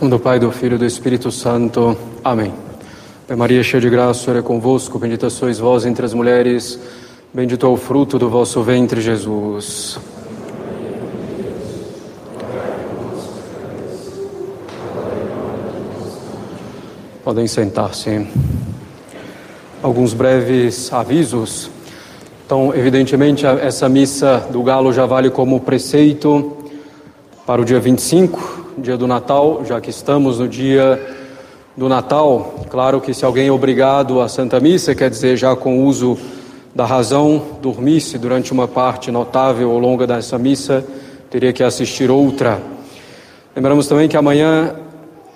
Do Pai, do Filho e do Espírito Santo. Amém. Ave Maria, cheia de graça, o Senhor é convosco. Bendita sois vós entre as mulheres. Bendito é o fruto do vosso ventre, Jesus. Podem sentar-se. Alguns breves avisos. Então, evidentemente, essa missa do Galo já vale como preceito para o dia 25, dia do Natal, já que estamos no dia do Natal. Claro que se alguém é obrigado à Santa Missa, quer dizer, já com uso da razão, dormisse durante uma parte notável ou longa dessa missa, teria que assistir outra. Lembramos também que amanhã,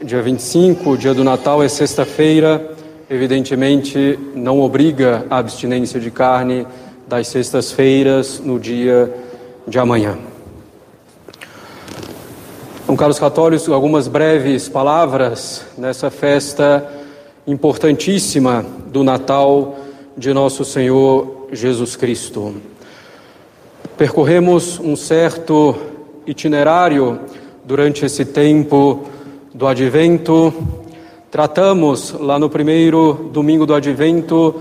dia 25, dia do Natal, é sexta-feira, evidentemente não obriga a abstinência de carne das sextas-feiras no dia de amanhã. Então, caros católicos, algumas breves palavras nessa festa importantíssima do Natal de nosso Senhor Jesus Cristo. Percorremos um certo itinerário durante esse tempo do Advento. Tratamos lá no primeiro domingo do Advento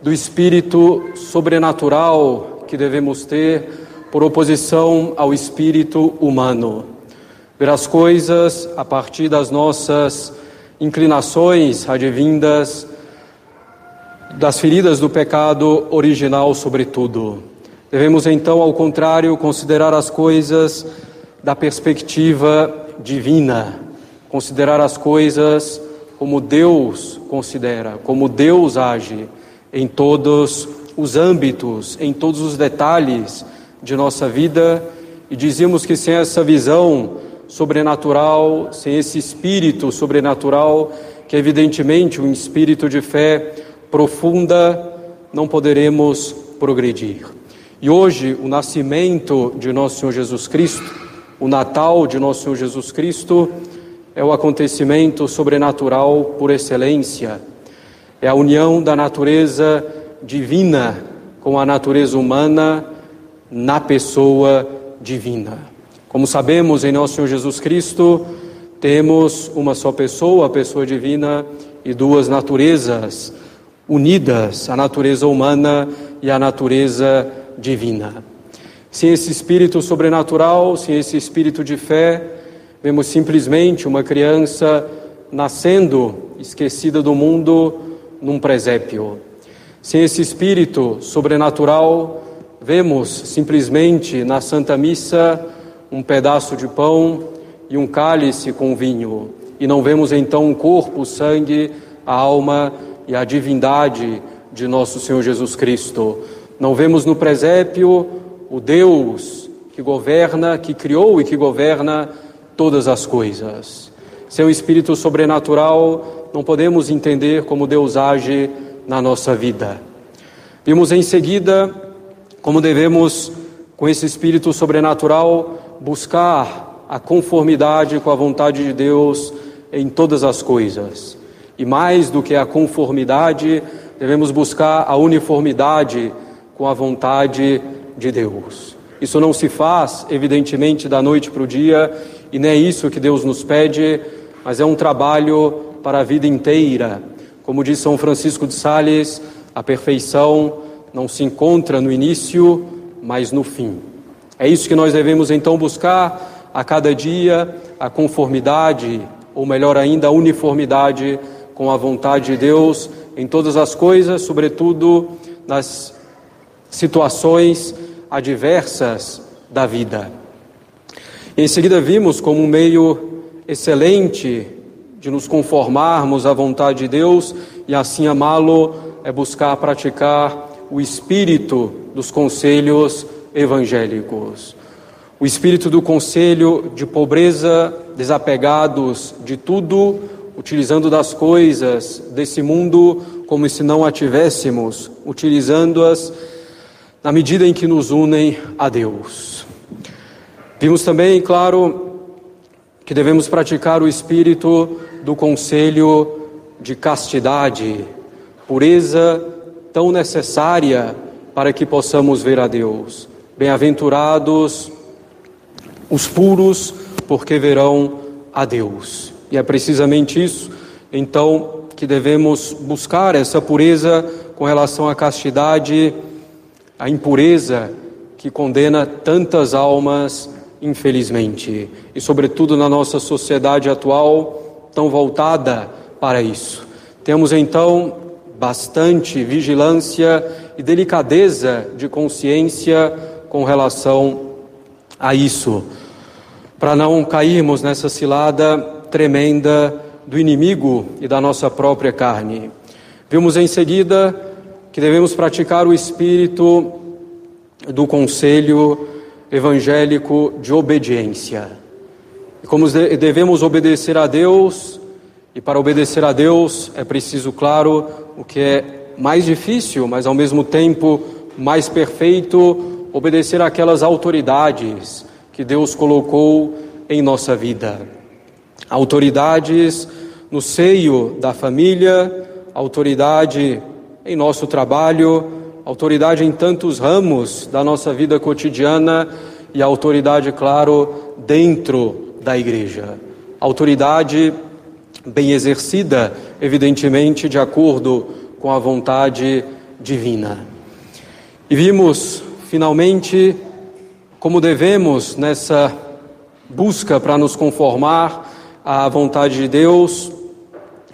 do espírito sobrenatural que devemos ter por oposição ao espírito humano. Ver as coisas a partir das nossas inclinações advindas das feridas do pecado original, sobretudo. Devemos então, ao contrário, considerar as coisas da perspectiva divina, considerar as coisas como Deus considera, como Deus age em todos os âmbitos, em todos os detalhes de nossa vida, e dizíamos que sem essa visão sobrenatural, sem esse espírito sobrenatural, que é evidentemente um espírito de fé profunda, não poderemos progredir. E hoje, o nascimento de nosso Senhor Jesus Cristo, o Natal de nosso Senhor Jesus Cristo, é o acontecimento sobrenatural por excelência é a união da natureza divina com a natureza humana na pessoa divina. Como sabemos, em nosso Senhor Jesus Cristo, temos uma só pessoa, a pessoa divina, e duas naturezas unidas, a natureza humana e a natureza divina. Sem esse espírito sobrenatural, sem esse espírito de fé, vemos simplesmente uma criança nascendo esquecida do mundo num presépio. Sem esse espírito sobrenatural, vemos simplesmente na Santa Missa um pedaço de pão e um cálice com vinho, e não vemos então o corpo, o sangue, a alma e a divindade de nosso Senhor Jesus Cristo. Não vemos no presépio o Deus que governa, que criou e que governa todas as coisas. Seu espírito sobrenatural não podemos entender como Deus age na nossa vida. Vimos em seguida como devemos, com esse espírito sobrenatural, buscar a conformidade com a vontade de Deus em todas as coisas. E mais do que a conformidade, devemos buscar a uniformidade com a vontade de Deus. Isso não se faz, evidentemente, da noite para o dia, e não é isso que Deus nos pede, mas é um trabalho para a vida inteira. Como diz São Francisco de Sales, a perfeição não se encontra no início, mas no fim. É isso que nós devemos então buscar a cada dia, a conformidade, ou melhor ainda, a uniformidade com a vontade de Deus em todas as coisas, sobretudo nas situações adversas da vida. Em seguida, vimos como um meio excelente de nos conformarmos à vontade de Deus e assim amá-lo é buscar praticar o espírito dos conselhos evangélicos. O espírito do conselho de pobreza, desapegados de tudo, utilizando das coisas desse mundo como se não a tivéssemos, utilizando-as na medida em que nos unem a Deus. Vimos também, claro, que devemos praticar o espírito do conselho de castidade, pureza tão necessária para que possamos ver a Deus. Bem-aventurados os puros, porque verão a Deus. E é precisamente isso, então, que devemos buscar essa pureza com relação à castidade, a impureza que condena tantas almas, infelizmente, e sobretudo na nossa sociedade atual, tão voltada para isso. Temos então bastante vigilância e delicadeza de consciência com relação a isso, para não cairmos nessa cilada tremenda do inimigo e da nossa própria carne. Vimos em seguida que devemos praticar o espírito do conselho evangélico de obediência. E como devemos obedecer a Deus, e para obedecer a Deus é preciso, claro, o que é mais difícil, mas ao mesmo tempo mais perfeito, obedecer àquelas autoridades que Deus colocou em nossa vida. Autoridades no seio da família, autoridade em nosso trabalho, autoridade em tantos ramos da nossa vida cotidiana e autoridade, claro, dentro da igreja. Autoridade bem exercida, evidentemente, de acordo com a vontade divina. E vimos finalmente, como devemos nessa busca para nos conformar à vontade de Deus,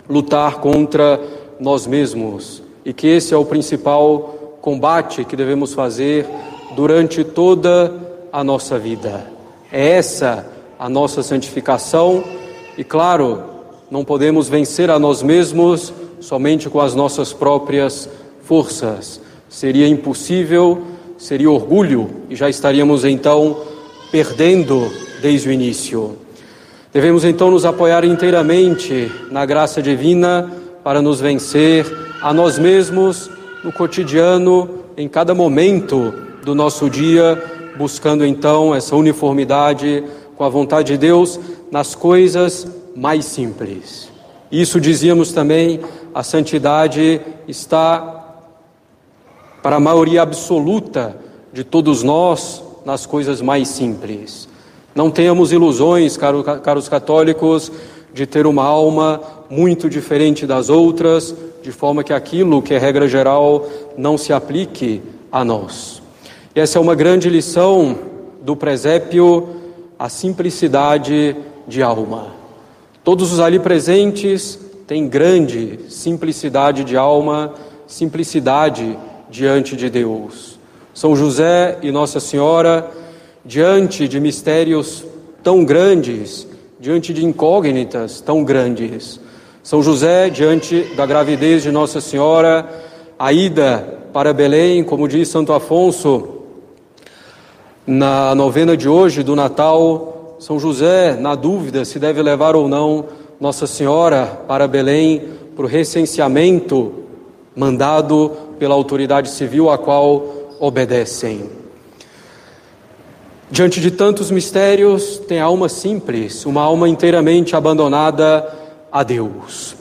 lutar contra nós mesmos e que esse é o principal combate que devemos fazer durante toda a nossa vida. É essa a nossa santificação e, claro, não podemos vencer a nós mesmos somente com as nossas próprias forças. Seria impossível seria orgulho e já estaríamos então perdendo desde o início. Devemos então nos apoiar inteiramente na graça divina para nos vencer a nós mesmos no cotidiano, em cada momento do nosso dia, buscando então essa uniformidade com a vontade de Deus nas coisas mais simples. Isso dizíamos também, a santidade está para a maioria absoluta de todos nós nas coisas mais simples. Não tenhamos ilusões, caros católicos, de ter uma alma muito diferente das outras, de forma que aquilo que é regra geral não se aplique a nós. E essa é uma grande lição do presépio, a simplicidade de alma. Todos os ali presentes têm grande simplicidade de alma, simplicidade diante de Deus. São José e Nossa Senhora, diante de mistérios tão grandes, diante de incógnitas tão grandes. São José, diante da gravidez de Nossa Senhora, a ida para Belém, como diz Santo Afonso, na novena de hoje do Natal, São José, na dúvida se deve levar ou não Nossa Senhora para Belém para o recenseamento mandado pela autoridade civil a qual obedecem. Diante de tantos mistérios, tem a alma simples, uma alma inteiramente abandonada a Deus.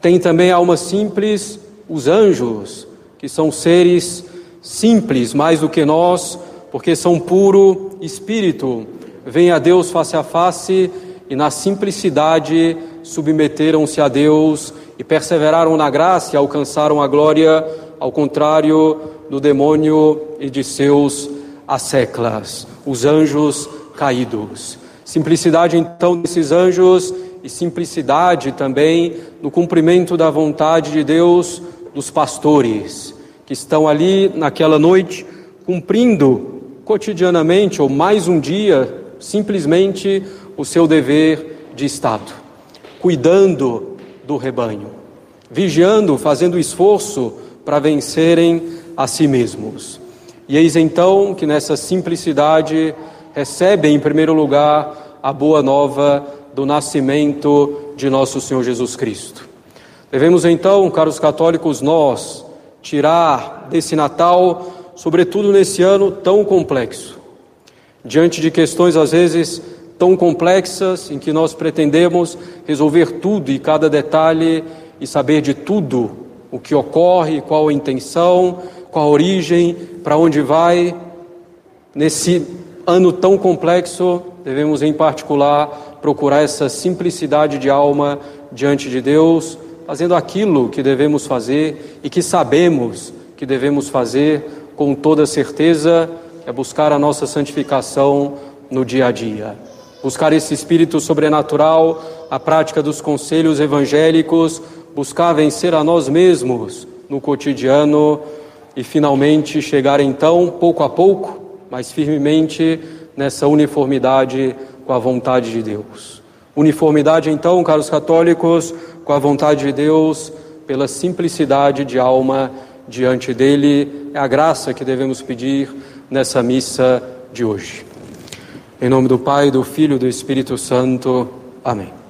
Tem também a alma simples os anjos, que são seres simples mais do que nós, porque são puro espírito, vêm a Deus face a face e na simplicidade submeteram-se a Deus e perseveraram na graça e alcançaram a glória ao contrário do demônio e de seus asseclas, os anjos caídos. Simplicidade então desses anjos e simplicidade também no cumprimento da vontade de Deus dos pastores, que estão ali naquela noite cumprindo cotidianamente ou mais um dia simplesmente o seu dever de Estado, cuidando do rebanho, vigiando, fazendo esforço para vencerem a si mesmos. E eis então que nessa simplicidade recebem, em primeiro lugar, a boa nova do nascimento de nosso Senhor Jesus Cristo. Devemos então, caros católicos, nós tirar desse Natal, sobretudo nesse ano tão complexo, diante de questões às vezes tão complexas em que nós pretendemos resolver tudo e cada detalhe e saber de tudo o que ocorre, qual a intenção, qual a origem, para onde vai. Nesse ano tão complexo, devemos em particular procurar essa simplicidade de alma diante de Deus, fazendo aquilo que devemos fazer e que sabemos que devemos fazer com toda certeza, é buscar a nossa santificação no dia a dia. Buscar esse espírito sobrenatural, a prática dos conselhos evangélicos, buscar vencer a nós mesmos no cotidiano e finalmente chegar então, pouco a pouco, mas firmemente nessa uniformidade com a vontade de Deus. Uniformidade então, caros católicos, com a vontade de Deus, pela simplicidade de alma diante dele, é a graça que devemos pedir nessa missa de hoje. Em nome do Pai, do Filho e do Espírito Santo. Amém.